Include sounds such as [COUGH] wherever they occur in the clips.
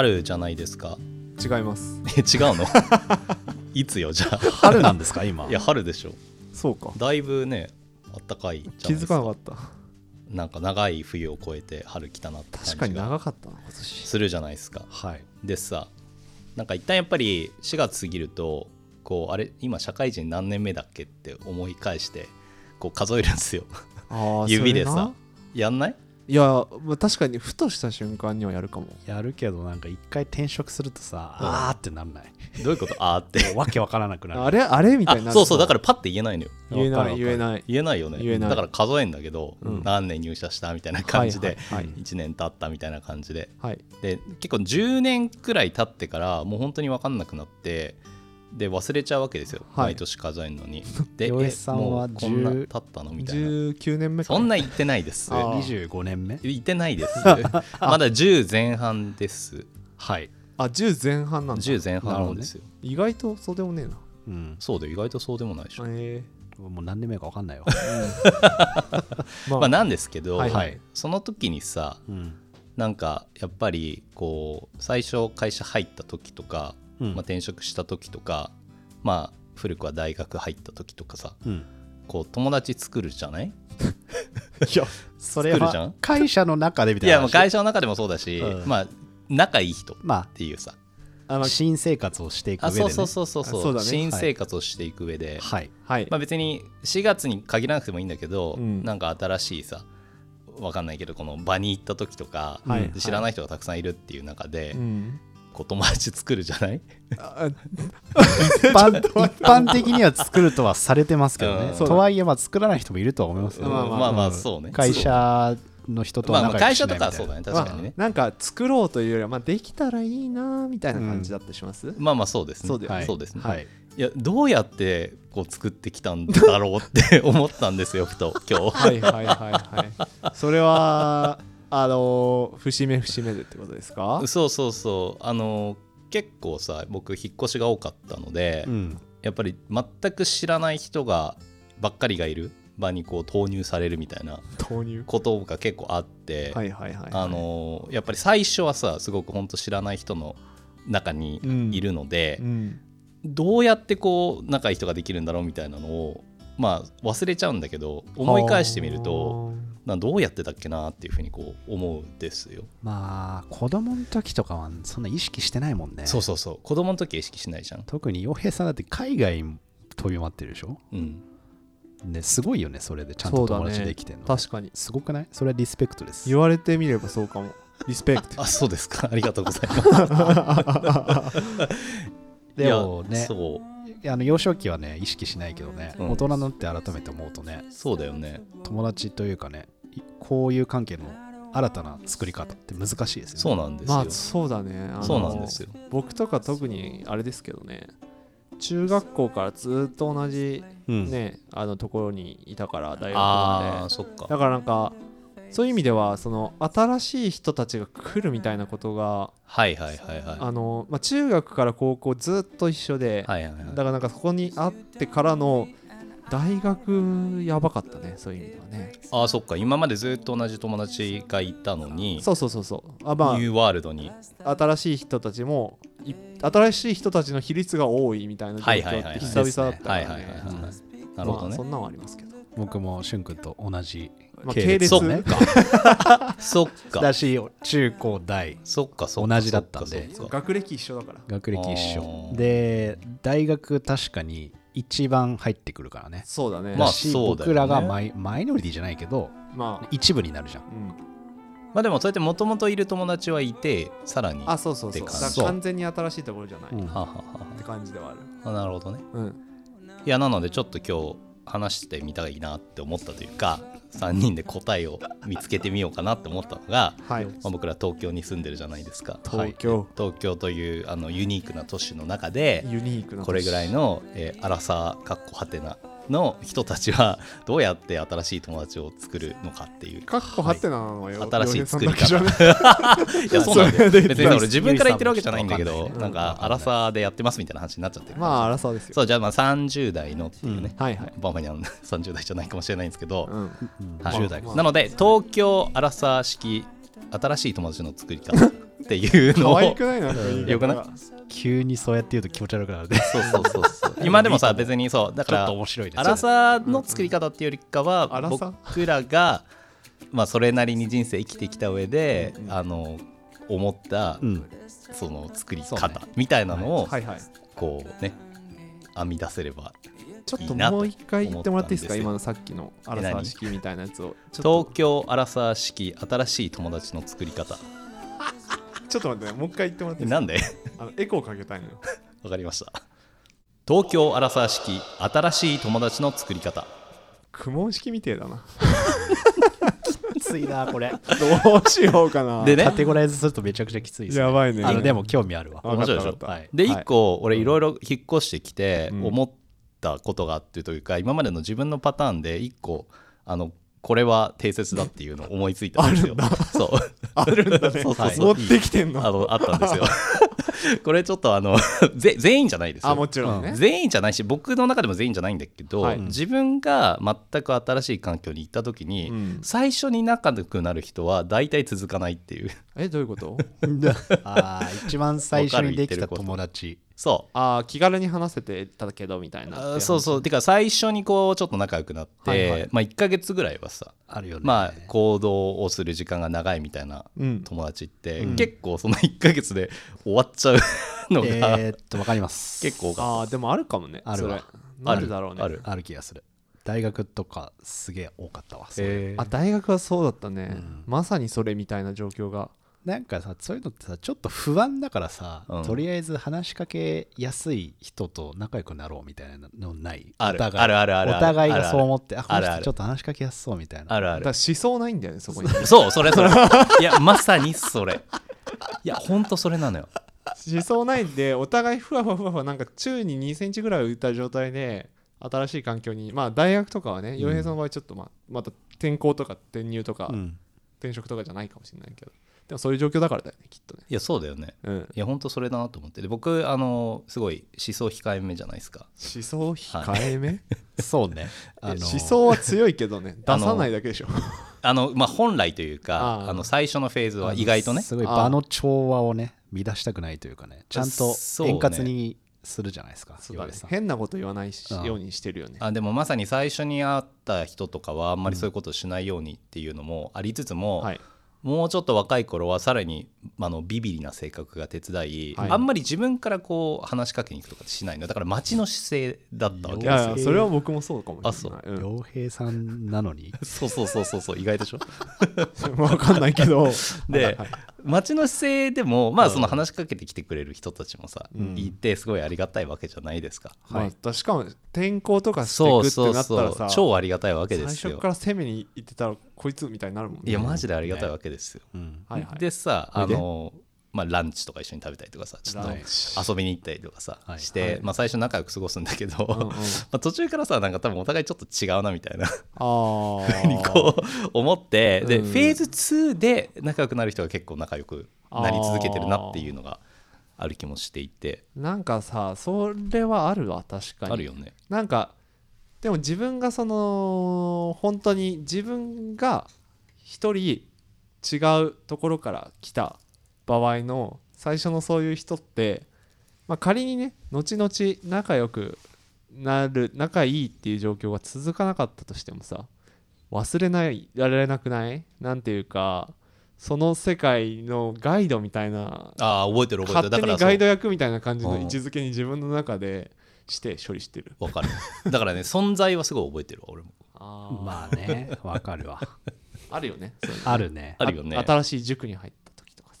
春じゃないですか。違います。[LAUGHS] え違うの？[LAUGHS] いつよじゃあ。春なんですか今？いや春でしょ。そうか。だいぶねあったかいじゃ気づないですか。かなかった。なんか長い冬を越えて春来たなって確かに感じが長かったな今年。するじゃないですか。はい。でさなんか一旦やっぱり4月過ぎるとこうあれ今社会人何年目だっけって思い返してこう数えるんですよ。あー [LAUGHS] 指でさ。それな。やんない？いや、まあ、確かにふとした瞬間にはやるかも。やるけどなんか一回転職するとさ、うん。あーってなんない？どういうこと？あーってもうわけわからなくなる。あれ？あれみたいになそうそうだからパッて言えないのよ。言えない言えない。言えないよね。言えない。だから数えんだけど、うん。何年入社したみたいな感じで、はいはい1年経ったみたいな感じで。はい。で結構10年くらい経ってからもう本当に分かんなくなってで忘れちゃうわけですよ、はい。毎年数えるのに。[LAUGHS] で洋え江さんはもうこんな10経ったのみたいな。19年目か。そんな言ってないです。あー。25年目？言ってないです。[LAUGHS] まだ10前半です。はい、あ10前半なんだ。10前半なんですよ、意外とそうでもねえな。うん、そうだよ。意外とそうでもないでしょ、え。もう何年目かわかんないよ、ー [LAUGHS] まあ。まあなんですけど、はい。はい。その時にさうん。なんかやっぱりこう最初会社入った時とか、うん。まあ、転職した時とかまあ古くは大学入った時とかさうん、こう友達作るじゃない？[LAUGHS] いやそれは会社の中でみたいいな社やもう会社の中でもそうだし、うん。まあ仲いい人っまていうさ。あのあ新生活をしていくあ上で、ね、そうそうそうそうそう。ね。新生活をしていく上で、はい。はい。まあ、別に4月に限らなくてもいいんだけど、うん。なんか新しいさわかんないけどこの場に行った時とか、はい。で知らない人がたくさんいるっていう中で、うんこう友達作るじゃない？あ一般 [LAUGHS] 一般的には作るとはされてますけどね、うん。そうだとはいえまあ作らない人もいるとは思いますよ、まあまあまあまあそうね。会社の人とまあ会社とかはそうだね。確かにね、まあなんか作ろうというよりは、まあ、できたらいいなみたいな感じだったりします、まあまあそうですね。そうだよね。そうですね、はい。いやどうやってこう作ってきたんだろうって思ったんですよふと今日。はいはいはいはい。それはあの節目節目でってことですか？そうそうそう。あの結構さ僕引っ越しが多かったので、うん。やっぱり全く知らない人がばっかりがいる場にこう投入されるみたいな投入？ことが結構あって、あのやっぱり最初はさすごく本当知らない人の中にいるので、うん。どうやってこう仲いい人ができるんだろうみたいなのをまあ忘れちゃうんだけど思い返してみるとなどうやってたっけなっていうふうにこう思うんですよ。まあ子供の時とかはそんな意識してないもんね。そうそうそう。子供の時は意識しないじゃん。特に洋平さんだって海外に飛び回ってるでしょ？うん、ですごいよねそれで。ちゃんと友達ねできてんの、確かに。すごくない？それはリスペクトです。言われてみればそうかも。リスペクト。[LAUGHS] あそうですか。ありがとうございます。[LAUGHS] でもねいやそうあの幼少期はね意識しないけどね、うん大人になって改めて思うとねそうだよね。友達というかねいこういう関係の新たな作り方って難しいですよねそうなんですよ。まあそうだねそうなんですよ。僕とか特にあれですけどね中学校からずっと同じうんね、あのところにいたから大学ああまそっかで。だからなんかそういう意味ではその新しい人たちが来るみたいなことがはいはいはいはい。あの、まあ、中学から高校ずっと一緒で、はいはいはい。だからなんかそこに会ってからの大学やばかったねそういう意味ではね。ああそっか。今までずっと同じ友達がいたのにそうそうそうそう。あまニューワールドに。あ新しい人たちもい新しい人たちの比率が多いみたいな状はいはいはい況って久々だったからはいはいはい。はい。ねなるほどね。まあそんなんはありますけど。僕もしゅんくんと同じまあ系列。そっねか。[LAUGHS] そっか。だし中高大。そっかそっか同じだったんで。学歴一緒だから。学歴一あ緒ー。で大学確かに一番入ってくるからね。そうだね。まあそうだよね。僕らがマイマイノリティじゃないけどまあ。一部になるじゃん。うん。まあでもそうやってもともといる友達はいてさらにあそうそうそう。完全に新しいところじゃない、うん。っはははて感じではある。はあなるほどね。うん。いやなのでちょっと今日話してみたいなって思ったというか3人で答えを見つけてみようかなって思ったのが、はい。まあ、僕ら東京に住んでるじゃないですか。東京。東京というあのユニークな都市の中でユニークなこれぐらいの、えー、アラサーかっこはてなの人たちはどうやって新しい友達を作るのかっていう。かっこはてなのよ、新しい作り方。[LAUGHS] いやそうなんだよ。別に俺自分から言ってるわけじゃないんだけどなんかアラサーでやってますみたいな話になっちゃってるまあ、荒さですよ。そうじゃあまあ30代のっていうね、はいはい。バーマニャン30代 [LAUGHS] じゃないかもしれないんですけど、うん。はい。10代まあなので東京アラサー式新しい友達の作り方っていうのをよくない？が。急にそうやって言うと気持ち悪くなるね。そうそうそうそう。今でもさ別にそうだちょっからと面白いねアラサーの作り方っていうよりかはアラサー僕らがまあそれなりに人生生きてきた上でうんあの思ったうん。その作り方ね。みたいなのをはいはい。こうね編み出せればちょっともう一回言ってもらっていいですか？思今のさっきのアラサー式みたいなやつを。東と。京アラサー式新しい友達の作り方ちょっと待ってね、もう一回言ってもらっていいでなんで？あのエコーかけたいのよ。わかりました。東京アラサー式新しい友達の作り方。苦問式みてえだな。きついなこれ。どうしようかな。でね。カテゴライズするとめちゃくちゃきついですね。やばいね。あのでも興味あるわ。わかった面白いでしょ？わかった。はい。ではい。一個俺いろいろ引っ越してきてうん。思ったことがあってというか今までの自分のパターンで一個あのこれは定説だっていうのを思いついたんですよ。そうあるんだね。そうそうそう持ってきてんの。あのあったんですよ。[LAUGHS] これちょっとあの [LAUGHS] ぜ全員じゃないですよ。あ、もちろんね。全員じゃないし僕の中でも全員じゃないんだけど、はい自分が全く新しい環境に行った時に、うん最初に仲良くなる人は大体続かないっていうえ、どういうこと？[LAUGHS] あー一番最初にできた友達そう。あー気軽に話せてたけどみたいな。そうそう。てか最初にこうちょっと仲良くなって、はいはい。まあ、1ヶ月ぐらいはさ、あるよね。まあ行動をする時間が長いみたいなうん。友達って、うん。結構その1ヶ月で終わっちゃうのが、えーっとわかります。[LAUGHS] 結構多かっああ、でもあるかもね。あるわ。それ。なんでだろうね。ある。ある気がする。大学とかすげえ多かったわたそれ。へーあ、大学はそうだったね。うん。まさにそれみたいな状況が。なんかさそういうのってさちょっと不安だからさ、うん。とりあえず話しかけやすい人と仲良くなろうみたいなのない？ある。お互い。あるあるあるある。お互いがそう思ってあこあるある。の人ちょっと話しかけやすそうみたいな。あるあるだから思想ないんだよね、そこに。そうそれそれ。いやまさにそれ。いやほんとそれなのよ。思想ないんで、お互いふわふわふわふわ、なんか宙に2センチぐらい浮いた状態で、新しい環境に、まあ大学とかはね、洋平さんの場合ちょっとまあ、また転校とか転入とか、うん。転職とかじゃないかもしれないけど、でもそういう状況だからだよね、きっとね。いやそうだよね。うん。いやほんとそれだなと思って。で僕あのすごい思想控えめじゃないですか。思想控えめ、[LAUGHS] そうね。あの思想は強いけどね、[LAUGHS] 出さないだけでしょ。あのまあ本来というかあの最初のフェーズは意外とね。すごい場の調和をね乱したくないというかねちゃんと円滑にするじゃないですかそうだね。岩井さん。変なこと言わないようにしてるよね。あでもまさに最初に会った人とかはあんまりそういうことをしないようにっていうのもありつつも、はい。もうちょっと若い頃はさらにあのビビリな性格が手伝い、はい。あんまり自分からこう話しかけに行くとかしないの。だから待ちの姿勢だったわけですよいやいや、それは僕もそうかもしれない。あそう。うん。洋平さんなのに？[LAUGHS] そうそうそうそうそう意外でしょ？[LAUGHS] わかんないけど。[LAUGHS] ではい待ちの姿勢でもまあその話しかけてきてくれる人たちもさ、うん。いてすごいありがたいわけじゃないですか、まあ、しかも転校とかしてそいうくってそうそなったらさ、う超ありがたいわけで最すよ。初から攻めに行ってたらこいつみたいになるもんね。いやマジでありがたいわけですよ、うん。はいはい。でさあのまあ、ランチとか一緒に食べたりとかさちょっとチ遊びに行ったりとかさ、はい。して、はい。まあ、最初仲良く過ごすんだけど、うんうん。[LAUGHS] まあ途中からさなんか多分お互いちょっと違うなみたいなあにこう思ってで、うん。フェーズ2で仲良くなる人が結構仲良くなり続けてるなっていうのがある気もしていて。あ。なんかさ、それはあるわ、確かに。あるよね。なんか、でも自分がその、本当に自分が一人違うところから来た場合の最初のそういう人って、まあ、仮にね、後々仲良くなる、仲いいっていう状況が続かなかったとしてもさ、忘れないられなくない？なんていうか、その世界のガイドみたいなああ覚えてる覚えてる。勝手にだからガイド役みたいな感じのうん位置づけに自分の中でして処理してる。わかる。だからね [LAUGHS] 存在はすごい覚えてるわ俺も。あまあねわかるわ。[LAUGHS] あるよね。そういうの。あるね。あるよね。あ新しい塾に入っ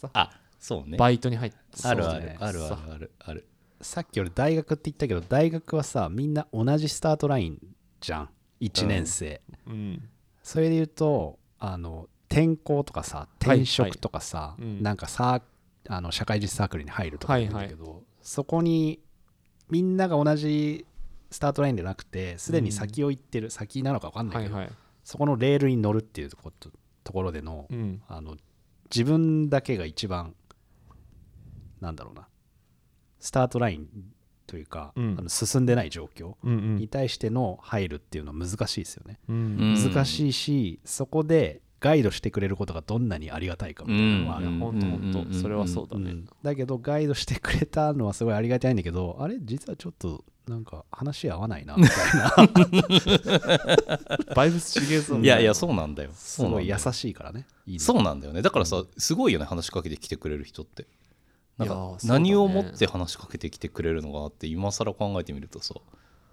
さ、あそうね。バイトに入ったあるあるあるあるあるある。さっき俺大学って言ったけど大学はさみんな同じスタートラインじゃん。1年生、うん。それで言うとあの転校とかさ転職とかさ、いうん。なんかさあの社会実サークルに入るとか言うんだけど、そこにみんなが同じスタートラインでなくてすでに先を行ってる、先なのか分かんないけど、はいはい。そこのレールに乗るっていうとことところでの,、うん。あの自分だけが一番なんだろうな。スタートラインというか、うん。あの進んでない状況うんに対しての入るっていうのは難しいですよね。うん。うん。難しいし、そこでガイドしてくれることがどんなにありがたいかみたいなのはある、いやほんとほんうん。とそれはそうだね。うんだけどガイドしてくれたのはすごいありがたいんだけどあれ実はちょっとなんか話合わないなみたいな。[LAUGHS] バイブス違えぞいやいやそうなんだよ。すごい優しいからね。いいね。そうなんだよね。だからさすごいよね話しかけてきてくれる人って。なんか何をもって話しかけてきてくれるのかなって今更考えてみるとさ。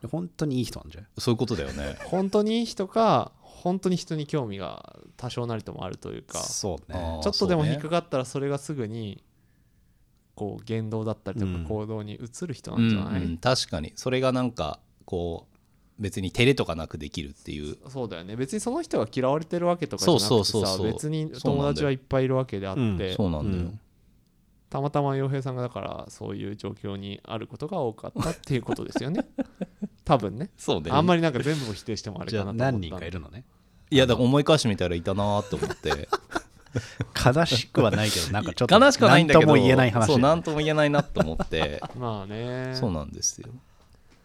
本当にいい人なんじゃない？そういうことだよね。本当にいい人か本当に人に興味が多少なりともあるというかそうね。あーちょっとでも引っかかったらそれがすぐにこう言動だったりとうん。か行動に移る人うなんんじゃない、うん確かに。それがなんかこう別に照れとかなくできるっていう。そうだよね。別にその人が嫌われてるわけとかじゃなくてそうそうそうそう。さ別に友達はいっぱいいるわけであって、うん。そうなんだよ、うんたまたま洋平さんがだからそういう状況にあることが多かったっていうことですよね。[LAUGHS] 多分ね。そうね。あんまりなんか全部を否定してもあれじゃあかなと思った何人かいるのね。いやだから思い返してみたらいたなーって思って。悲しくはないけどなんかちょっと悲しくはないんだけど何とも言えない話。そう何とも言えないなと思って。まあね。そうなんですよ。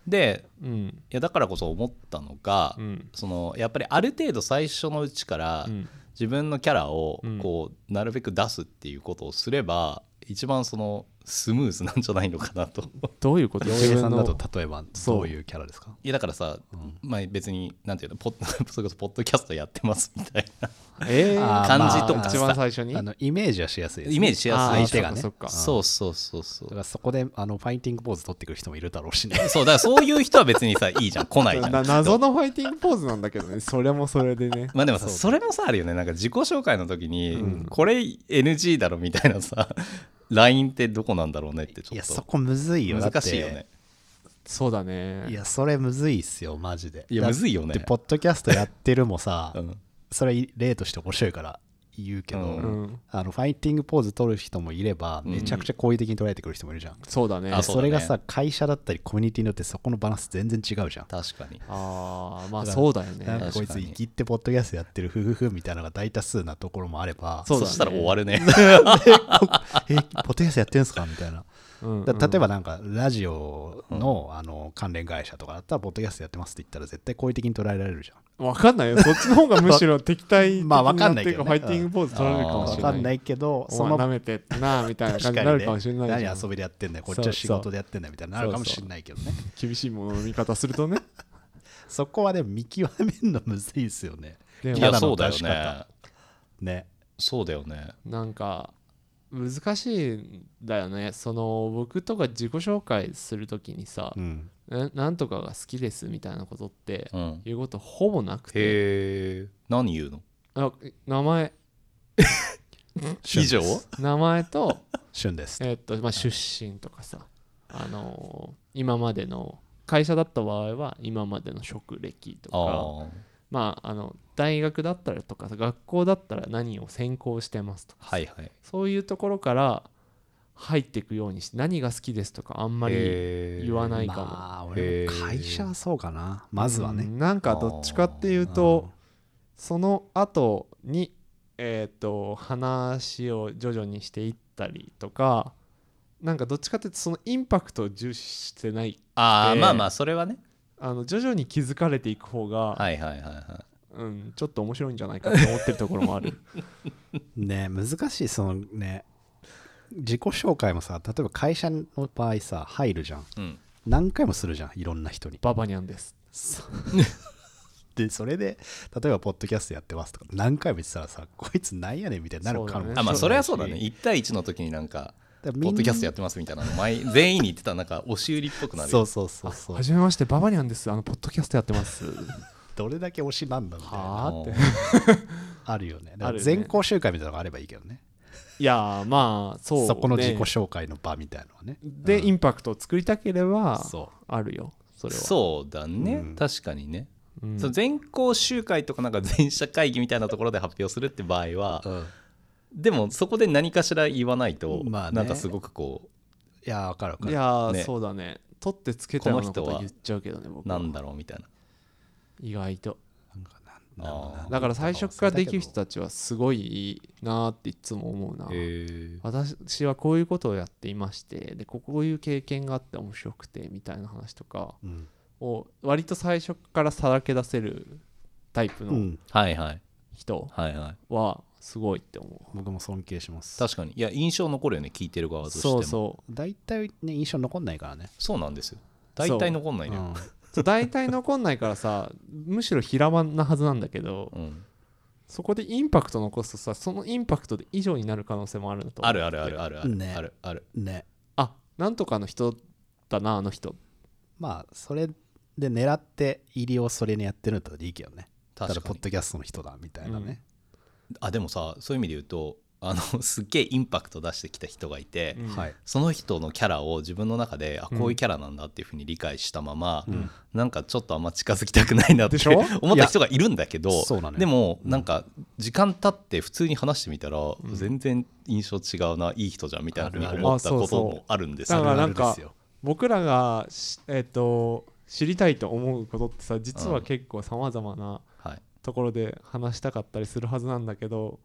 でうん。いやだからこそ思ったのが、うん。そのやっぱりある程度最初のうちからうん。自分のキャラをうん。こうなるべく出すっていうことをすれば一番そのスムーズなんじゃないのかなと。どういうこと？洋平さんだと例えばそう。どういうキャラですか？いやだからさ、まあ、別になんていうのポッ [LAUGHS] それこそポッドキャストやってますみたいなえあー感じとかまあ一番最初に？あのイメージはしやすいね。イメージしやすい。相手がね。そっかそっか。そうそうそうそだかうらそこであのファイティングポーズ取ってくる人もいるだろうしね。[LAUGHS] そうだからそういう人は別にさいいじゃん来ないじゃん。な [LAUGHS] 謎のファイティングポーズなんだけどね。それもそれでね。まあでもさそうそれもさあるよね。なんか自己紹介の時に、うん。これ NG だろみたいなさ LINE ってどこなんだろうねってちょっいやそとこむずいよ。難しいよね。そうだね。いやそれむずいっすよマジで。いやむずいよね。でポッドキャストやってるもさ、うん。それ例として面白いから言うけど、うん。うん。あのファイティングポーズ取る人もいれば、うん。めちゃくちゃ好意的に捉えてくる人もいるじゃん、そうだね。あそうだね。それがさ会社だったりコミュニティによってそこのバランス全然違うじゃん。確かに。ああまあそうだよね。こいつ生きってポッドキャストやってるふふふみたいなのが大多数なところもあればそうだね。したら終わるね。[LAUGHS] えポッドキャストやってんすか？みたいな。うん。だ例えばなんかラジオの,、あの関連会社とかだったらポッドキャストやってますって言ったら絶対好意的に捉えられるじゃんわかんないよ。そっちの方がむしろ敵対的 [LAUGHS] まあわかんないファイティングポーズ取られるかもわしれない。かんないけどお前舐めてんなみたいな感じになるかもしれないじゃん何遊びでやってんだよこっちは仕事でやってんだよみたいになるかもしれないけどね。厳しいものの見方するとね。そこはでも見極めるのむずいですよね。いやそうだよね。ね。そうだよね。なんか難しいんだよね。その僕とか自己紹介するときにさ、うんななんとかが好きですみたいなことってうん。言うことほぼなくて。へえ何言うの？あ名前。[LAUGHS] 以上？[LAUGHS] 名前と旬です。えーっとまあ出身とかさ。あのー今までの会社だった場合は今までの職歴とか。まああの大学だったらとかさ学校だったら何を専攻してますとかはいはい。そういうところから入っていくようにして何が好きですとかあんまり言わないかも、まあ俺も会社はそうかな。まずはね。うん。なんかどっちかっていうとその後にえっ、と話を徐々にしていったりとかなんかどっちかっていうとそのインパクトを重視してないでああまあまあそれはね。あの徐々に気づかれていく方が、はいはいはいはい。うん、ちょっと面白いんじゃないかって思ってるところもある。[LAUGHS] ね難しいそのね自己紹介もさ例えば会社の場合さ入るじゃん。うん。何回もするじゃんいろんな人に。ババニャンです。[LAUGHS] でそれで例えばポッドキャストやってますとか何回も言ってたらさこいつなんやねんみたいになるかもね。あまあそれはそうだね。だ1対1の時になんかポッドキャストやってますみたいなの前全員に言ってたらなんか押し売りっぽくなるよ。そうそうそうそう。はじめましてババニャンです。あのポッドキャストやってます。どれだけ推しなんだみたいなはあって。[LAUGHS] あるよね。全校集会みたいなのがあればいいけどねいやーまあそう、ね、そこの自己紹介の場みたいなのはね。で、インパクトを作りたければそあるよそれは。そうだね、うん。確かにね。うん。その全校集会とかなんか全社会議みたいなところで発表するって場合は、うん。でもそこで何かしら言わないと、まあね。なんかすごくこいやわかるわかる。いやー、ね。そうだね。取ってつけたようなこと言っちゃうけどね僕なんだろうみたいな。意外とだから最初からできる人たたちはすごいいいなーっていつも思うな。私はこういうことをやっていましてでこういう経験があって面白くてみたいな話とかうん、を割と最初からさらけ出せるタイプのうん、はいはい。人はいはい。はすごいって思う、僕も尊敬します。確かに。いや印象残るよね聞いてる側としても。そうそう。大体ね印象残んないからね、そうなんですよ。大体残んないのよ、うんそう大体残んないからさむしろ平場なはずなんだけどうんそこでインパクト残すとさそのインパクトで以上になる可能性もあるなとあるあるあるあるある、ね。あるある。ねあなんとかの人だなあの人。まあそれで狙って入りをそれにやってるんだったらいいけどね。ただ確かに。ポッドキャストの人だみたいなね、あでもさそういう意味で言うとあのすっげえインパクト出してきた人がいて、うん。はい。その人のキャラを自分の中であこういうキャラなんだっていうふうに理解したまま、うん。なんかちょっとあんま近づきたくないなって [LAUGHS] 思った人がいるんだけどそうなのよでもうん。なんか時間経って普通に話してみたらん。全然印象違うないい人じゃんみたいなふうに思ったこともあるんですよ。僕らがしえっ、と知りたいと思うことってさ実は結構さまざまなはい。ところで話したかったりするはずなんだけど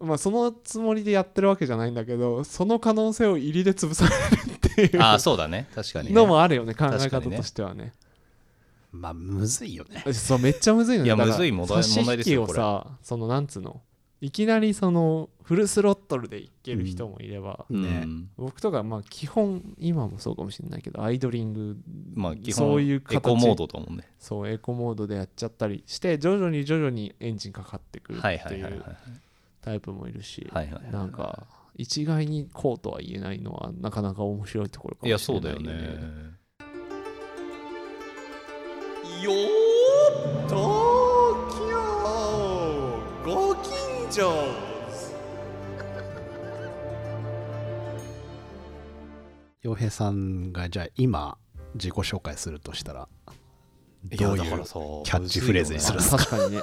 まあそのつもりでやってるわけじゃないんだけどその可能性を入りで潰されるっていうああそうだね。確かにね。のもあるよね考え方としてはね。まあむずいよね。そうめっちゃむずいのよいやむずい問題ですよ引きをさそのなんつうの？いきなりそのフルスロットルでいける人もいれば、うん。ね。僕とかまあ基本今もそうかもしれないけどアイドリングまあ基本そういう形。エコモードと思うね。そうエコモードでやっちゃったりして徐々に徐々にエンジンかかってくるってはいはいはいはいい。うタイプもいるしはいはいはいなんか一概にこうとは言えないのはなかなか面白いところかいやもしれなそうだよいよねねよー東京ご近所。洋平さんがじゃあ今自己紹介するとしたらどういうキいやだからさャッチフレーズにするんですか？確かにね。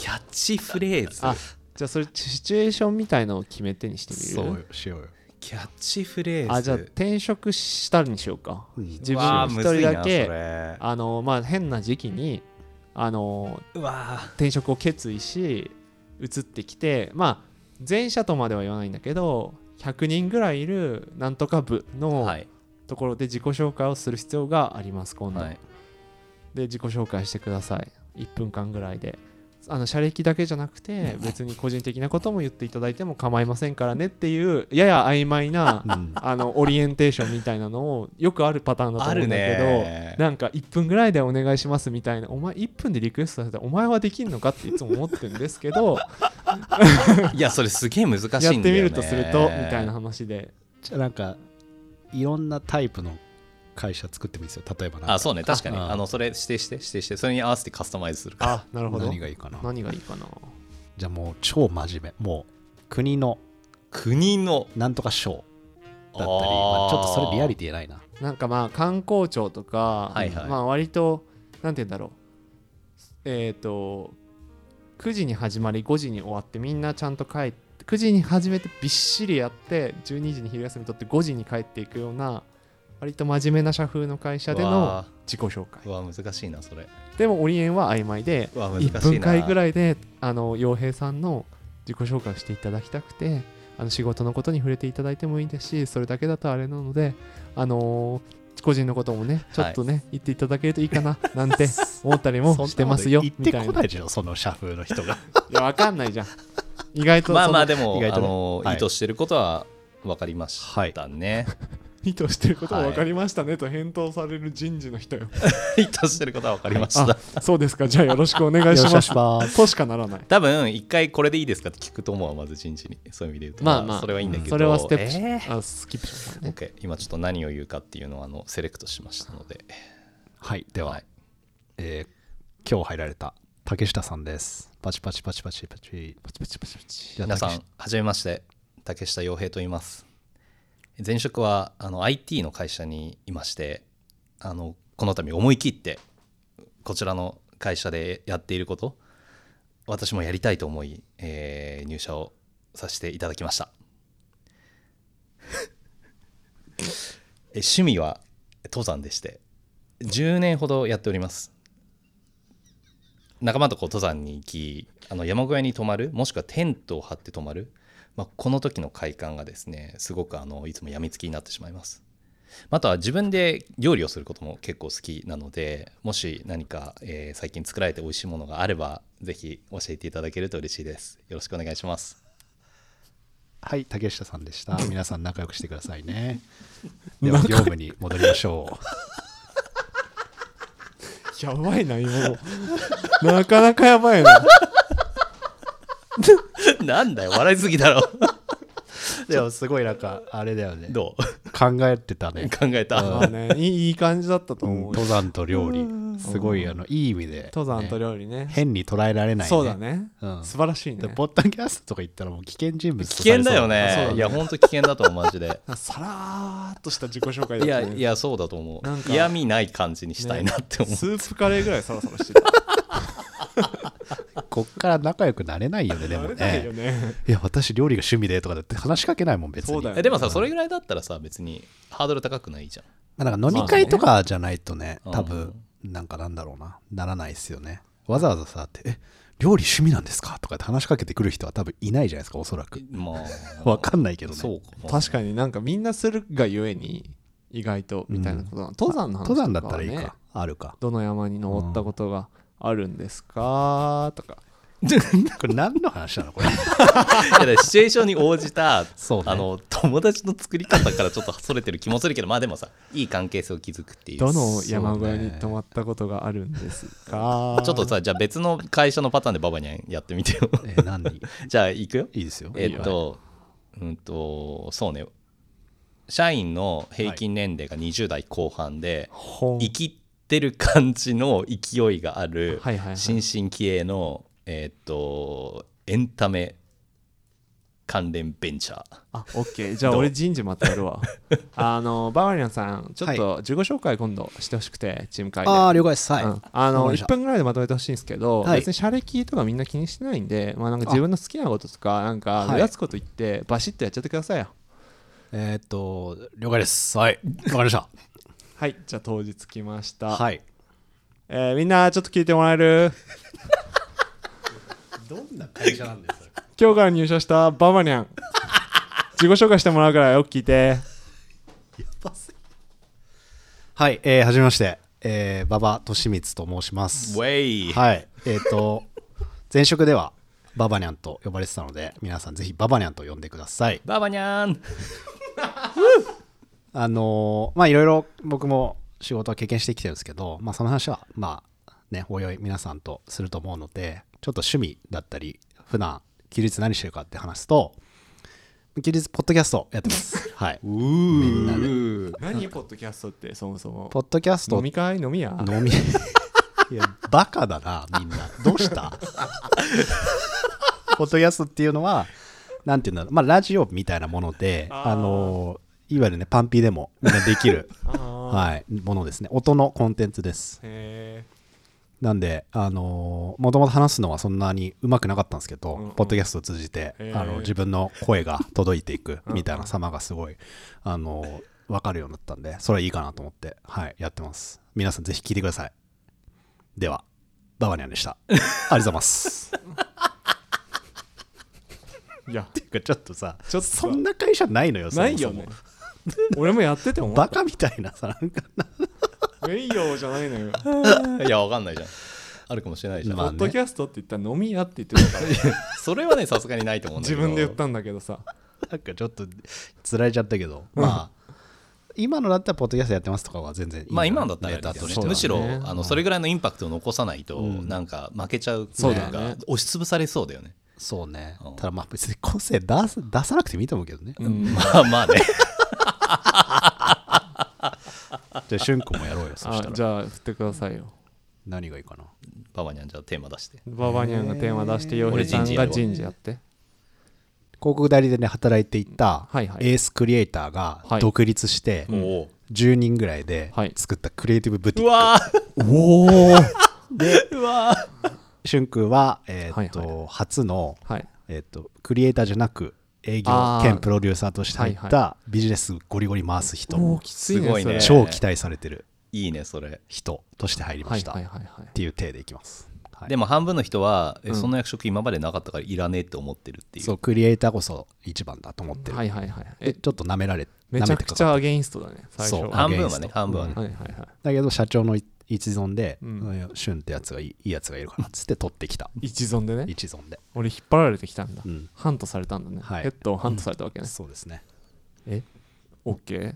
キャッチフレーズ。あじゃあそれシチュエーションみたいのを決めてにしてみる？そうよしようよ、キャッチフレーズ。あじゃあ転職したにしようか。うん自分一人だけあのまあ変な時期にあのうわ転職を決意し移ってきてまあ全社とまでは言わないんだけど100人ぐらいいるなんとか部ーのはい。ところで自己紹介をする必要があります今度、はい。で自己紹介してください。1分間ぐらいであの社歴だけじゃなくて別に個人的なことも言っていただいても構いませんからねっていうやや曖昧なうんあのオリエンテーションみたいなのをよくあるパターンだと思うんだけど、なんか1分ぐらいでお願いしますみたいなお前1分でリクエストされたお前はできんのかっていつも思ってるんですけどいやそれすげえ難しいんだよねやってみるとするとみたいな話でじゃあなんかいろんなタイプの会社作ってもいいですよ。例えばあそうね。確かに。ああ。のそれ指定して指定してそれに合わせてカスタマイズするから。あなるほど。何がいいかな。何がいいかな。じゃあもう超真面目。もう国の。国の。なんとか賞だったり。まあちょっとそれリアリティないな。なんかまあ観光庁とか、はいはい。まあ割となんて言うんだろう。えっ、と9時に始まり5時に終わってみんなちゃんと帰って9時に始めてびっしりやって12時に昼休み取って5時に帰っていくような割と真面目な社風の会社での自己紹介。わ難しいなそれ。でもオリエンは曖昧でうわ難しいな。1分間ぐらいであの洋平さんの自己紹介をしていただきたくてあの仕事のことに触れていただいてもいいですしそれだけだとあれなのであのー個人のこともねちょっとね、言っていただけるといいかななんて [LAUGHS] 思ったりもしてますよ言ってこないいじゃんその社風の人が。いやわかんないじゃん。意外とまあまあででも意外とね。あのはい。意図してることは分かりましたね [LAUGHS] 意図してることははい分かりましたねと返答される人事の人よ。意図してることは分かりました。あそうですか。じゃあよろしくお願いしよろしくお願ますいします。としかならない。多分一回これでいいですかって聞くと思うわまず人事に。そういう意味で言うと。まあまあそれはいいんだけど。それはステップし、えー？あスキップしましょうね。OK 今ちょっと何を言うかっていうのをあのセレクトしましたので。はい。では、はい。えー今日入られた竹下さんです。パチパチパチパチパチ。パチパチパチパチ。皆さんはじめまして。竹下洋平と言います前職はあの IT の会社にいましてあのこの度思い切ってこちらの会社でやっていること私もやりたいと思い、えー入社をさせていただきました。[LAUGHS] え趣味は登山でして10年ほどやっております。仲間とこう登山に行きあの山小屋に泊まるもしくはテントを張って泊まる、まあ、この時の快感がですねすごくあのいつも病みつきになってしまいます。あとは自分で料理をすることも結構好きなのでもし何か、えー最近作られて美味しいものがあればぜひ教えていただけると嬉しいです。よろしくお願いします。はい竹下さんでした。[LAUGHS] 皆さん仲良くしてくださいね。[LAUGHS] では業務に戻りましょ [LAUGHS] やばいな今の。なかなかやばいな [LAUGHS] なんだよ笑いすぎだろ。う [LAUGHS] でもすごいなんかあれだよね。どう？考えてたね。考えた、まあねいいいい感じだったと思う。よ登山と料理。すごいあのいい意味で、登山とね料理ね。変に捉えられない、ね、そうだね。うん。素晴らしいね。でポッドキャストとか言ったらもう危険人物と危険だよね。いやほんと危険だと思うマジで。[LAUGHS] さらーっとした自己紹介だね。やいやそうだと思う。嫌味ない感じにしたいなって思う、スープカレーぐらいサラサラしてるこっから仲良くなれないよねでもあれないよね。ねいや私料理が趣味でとかだって話しかけないもん別に。そうだよえでもさそれぐらいだったらさ別にハードル高くないじゃん。まあ、なんか飲み会とかじゃないとね、まあね多分なんかなんだろうな。ならないですよね。わざわざさって「え料理趣味なんですか?」とかって話しかけてくる人は多分いないじゃないですかおそらく。まあ。[LAUGHS] わかんないけどね。そう確かになんかみんなするがゆえに意外とみたいなことな、登山の話とかは、ね、登山だったらいいか。あるか。どの山に登ったことがあるんですかとか [LAUGHS] これ何の話なのこれ？[LAUGHS] いやシチュエーションに応じたね。あの友達の作り方からちょっとそれてる気もするけどまあでもさいい関係性を築くっていう。どの山小屋に泊まったことがあるんですか？ちょっとさじゃあ別の会社のパターンでババニャンやってみてよ。え何？い [LAUGHS] じゃあ行くよ。いですよ。えっとうんとそうね。社員の平均年齢が20代後半で本生きってる感じの勢いがあるはいはいはい。新進気鋭のえっとエンタメ関連ベンチャー。あオッケーじゃあ俺人事またやるわ。[LAUGHS] あのバーバリアンさんちょっと自己紹介今度してほしくてチーム会で。ああ了解です。はい、うん。あのわかりました。1分ぐらいでまとめてほしいんですけど、はい。別に社歴とかみんな気にしてないんで、まあ、なんか自分の好きなこととかなんかはい。目立つこと言ってバシッとやっちゃってくださいよ。えーっと了解です。はい。わかりました。はい。じゃあ当日来ました、はい。えーみんなちょっと聞いてもらえる？[LAUGHS] どんな会社なんですか？今日から入社したババニャン。自己紹介してもらうからよく聞いて。はい、えー、はじめまして、えー、馬場俊光と申します。ウェイはいえっ、と前職ではババニャンと呼ばれてたので皆さんぜひババニャンと呼んでください。ババニャン。あのーまあいろいろ僕も仕事は経験してきてるんですけどまあその話はまあねおいおい皆さんとすると思うのでちょっと趣味だったり普段休日何してるかって話すと休日ポッドキャストやってます。[LAUGHS] はい。みんなで。何ポッドキャストってそもそも？ポッドキャスト。飲み会？飲み屋？飲み。[LAUGHS] いやバカだなみんな。どうした？[LAUGHS] ポッドキャストっていうのはなんていうんだろう。まあラジオみたいなものであのいわゆるねパンピーでもみんなできるはいものですね。音のコンテンツです。へなんであのもともと話すのはそんなにうまくなかったんですけど、うんうん。ポッドキャストを通じてあの自分の声が届いていくみたいな様がすごいあの分かるようになったんでそれはいいかなと思ってはいやってます。皆さんぜひ聞いてください。ではババニャンでした。ありがとうございます。ー [LAUGHS] いや。ていうかちょっとさちょっとさ。そんな会社ないのよないよね。俺もやってて思った。[LAUGHS] バカみたいなさなんか名誉じゃないのよ。[LAUGHS] いやわかんないじゃん。あるかもしれないじゃん、まあね。ポッドキャストって言ったら飲み屋って言ってたから [LAUGHS] それはねさすがにないと思うんだけど。自分で言ったんだけどさ。なんかちょっとつられちゃったけど。まあ今のだったらポッドキャストやってますとかは全然いいまあ今のだったらあれです。よねそうだねむしろうんあのそれぐらいのインパクトを残さないとうん。なんか負けちゃうそうだよねなんか押しつぶされそうだよね。そうね。うん。ただまあ別に個性出す出さなくてもいいと思うけどね。うん。[LAUGHS] まあまあねじゃあ、しゅんこもやろうよ、そしたら。あじゃあ振ってくださいよ。何がいいかな？ババニャンじゃあテーマ出して。ババニャンがテーマ出して洋俺平さんが人事やって。広告代理でね、働いていたエースクリエイターがはい。独立して、おお10人ぐらいではい。作ったクリエイティブブティック。うわー。おおで [LAUGHS] うわしゅんくんは、えーっとはい。初の、はい。えーっとクリエイターじゃなく営業兼プロデューサーとして入っはいたビジネスゴリゴリ回す人、おーきついねすごいね。超期待されてるいいねそれ。人として入りました、はいはいはいはい。っていう体でいきます、はい。でも半分の人は、えうん。その役職今までなかったからいらねえって思ってるっていう。そうクリエイターこそ一番だと思ってる、はいはいはい。でえちょっと舐められめちゃくちゃアゲインストだね最初そう半分はね半分はね、はいはいはい。だけど社長の一存で、うん。シュンってやつがいいいいやつがいるからっつって取ってきた。一存でね。一存で、俺引っ張られてきたんだ。うん、ハントされたんだね。はい。ヘッドをハントされたわけね。そうですね。え？オッケー？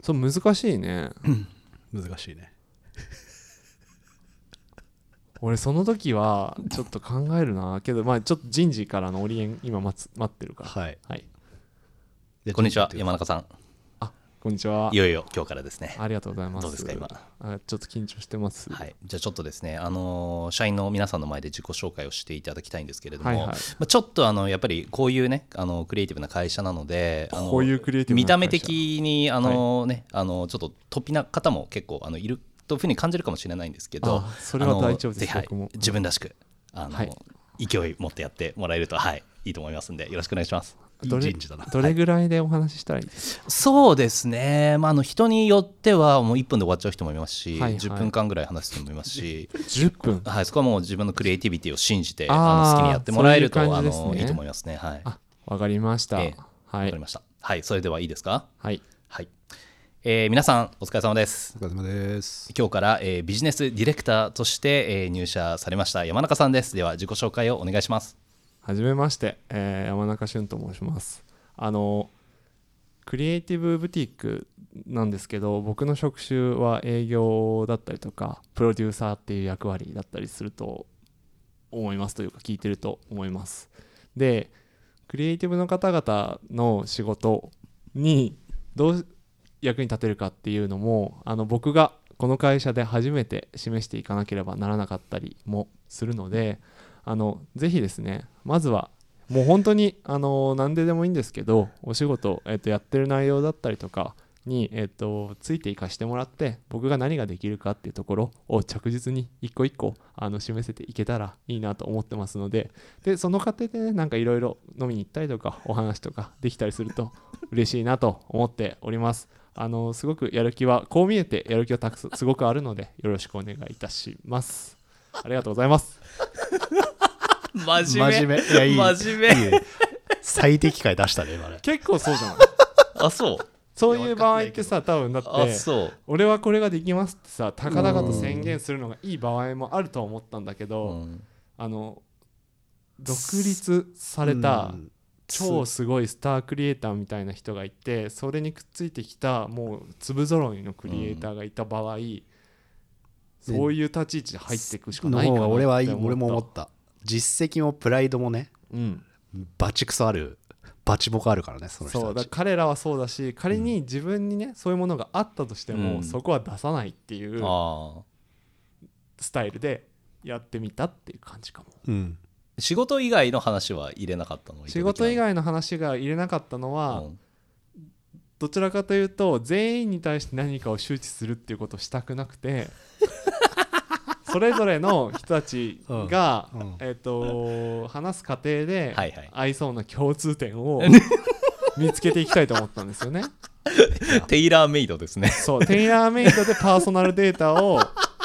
そう難しいね。[COUGHS] 難しいね。[LAUGHS] 俺その時はちょっと考えるな。けどまあちょっと人事からのオリエン今待つ待ってるから。はい。はい。でこんにちは山中さんこんにちは。いよいよ今日からですね。ありがとうございます。どうですか今？あちょっと緊張してます。はい、じゃあちょっとですね、あのー社員の皆さんの前で自己紹介をしていただきたいんですけれども、はいはい。まあ、ちょっとあのやっぱりこういうねあのクリエイティブな会社なのであのこういうクリエイティブな会社。見た目的にあの、ねあのちょっと突飛な方も結構あのいるというふうに感じるかもしれないんですけどあそれは大丈夫ですはい自分らしくあの、はい。勢い持ってやってもらえると、はい、いいと思いますんでよろしくお願いします。いいどれ人事だなどれぐらいでお話ししたらいいですか？そうですね、まあ、あの人によってはもう1分で終わっちゃう人もいますし、はいはい10分間ぐらい話す人もいますし。[LAUGHS] 10分はい、そこはもう自分のクリエイティビティを信じてあの好きにやってもらえるとそういうあのいいと思いますね。はい、わかりましたええはいかりました。はい、それではいいですか？はいはい、えー皆さんお疲れ様です。お疲れ様です今日から、えービジネスディレクターとして、えー入社されました山中さんです。では自己紹介をお願いします。はじめまして、えー山中俊と申します。あのクリエイティブブティックなんですけど僕の職種は営業だったりとかプロデューサーっていう役割だったりすると思いますというか聞いてると思います。でクリエイティブの方々の仕事にどう役に立てるかっていうのもあの僕がこの会社で初めて示していかなければならなかったりもするのであのぜひですねまずはもう本当にあの何ででもいいんですけどお仕事、えっとやってる内容だったりとかに、えっとついていかしてもらって僕が何ができるかっていうところを着実に一個一個あの示せていけたらいいなと思ってますのででその過程でねなんかいろいろ飲みに行ったりとかお話とかできたりすると嬉しいなと思っております。あのすごくやる気はこう見えてやる気はたくすごくあるのでよろしくお願いいたします。ありがとうございます。[LAUGHS] 真真面目。いやいい。真面目。いいね。最適解出したね今ね。結構そうじゃない？[LAUGHS] あそう。そういう場合ってさ多分だっあてそう。俺はこれができますってさ高々と宣言するのがいい場合もあるとは思ったんだけど、うん。あの独立されたうん。超すごいスタークリエイターみたいな人がいてそれにくっついてきたもう粒揃いのクリエイターがいた場合、そういう立ち位置で入っていくしかのないかな俺は思った。俺も思った実績もプライドもねうん、バチクソあるバチボコあるからねそのそうだ彼らはそうだし仮に自分にねそういうものがあったとしても、うん。そこは出さないっていうあスタイルでやってみたっていう感じかも。うん。あ仕事以外の話は入れなかったの？仕事以外の話が入れなかったのは、うん。どちらかというと全員に対して何かを周知するっていうことをしたくなくてそれぞれの人たちが、うん。うん。えっと話す過程で合いそうな共通点を見つけていきたいと思ったんですよね。[LAUGHS] テイラーメイドですね。そうテイラーメイドでパーソナルデータを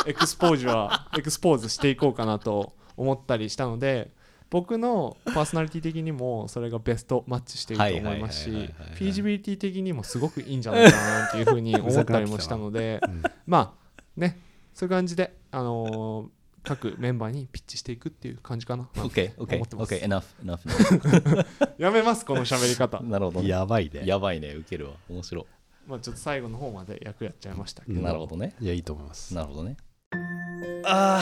エクスポージュはエクスポーズしていこうかなと思ったりしたので僕のパーソナリティ的にもそれがベストマッチしていると思いますしフィージビリティ的にもすごくいいんじゃないかなっていうふうに思ったりもしたのでうんまあねそういう感じで、あのー各メンバーにピッチしていくっていう感じかな OK、OK、OK、enough、enough。[LAUGHS] やめますこの喋り方なるほどね。やばいねやばいね、受けるわ。面白い。まあちょっと最後の方まで役やっちゃいましたけど、うんなるほどね。いやいいと思いますなるほどね。ああ、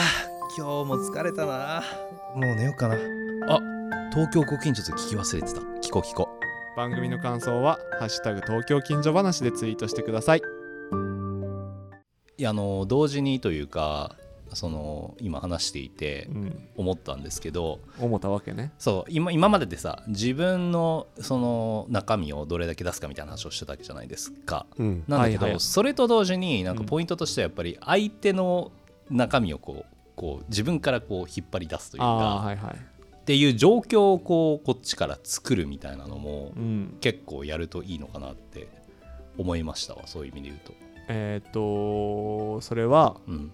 今日も疲れたな。もう寝ようかな。あ、東京ご近所と聞き忘れてた。聞こ聞こ。番組の感想は「ハッシュタグ東京近所話」でツイートしてくださいあの、同時にというか、その、今話していてうん。思ったんですけど、思ったわけね。そう今今まででさ自分のその中身をどれだけ出すかみたいな話をしてたわけじゃないですか。うん。なんだけど、はいはい。それと同時になんかポイントとしてはやっぱり相手の中身をこうこう自分からこう引っ張り出すというか、はいはい。っていう状況をこうこっちから作るみたいなのもうん。結構やるといいのかなって思いましたわそういう意味で言うと。えーっとそれはうん、